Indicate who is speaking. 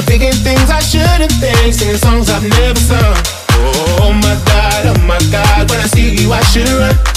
Speaker 1: I'm thinking things I shouldn't think, singing songs I've never sung. Oh my God, oh my God, when I see you I should run.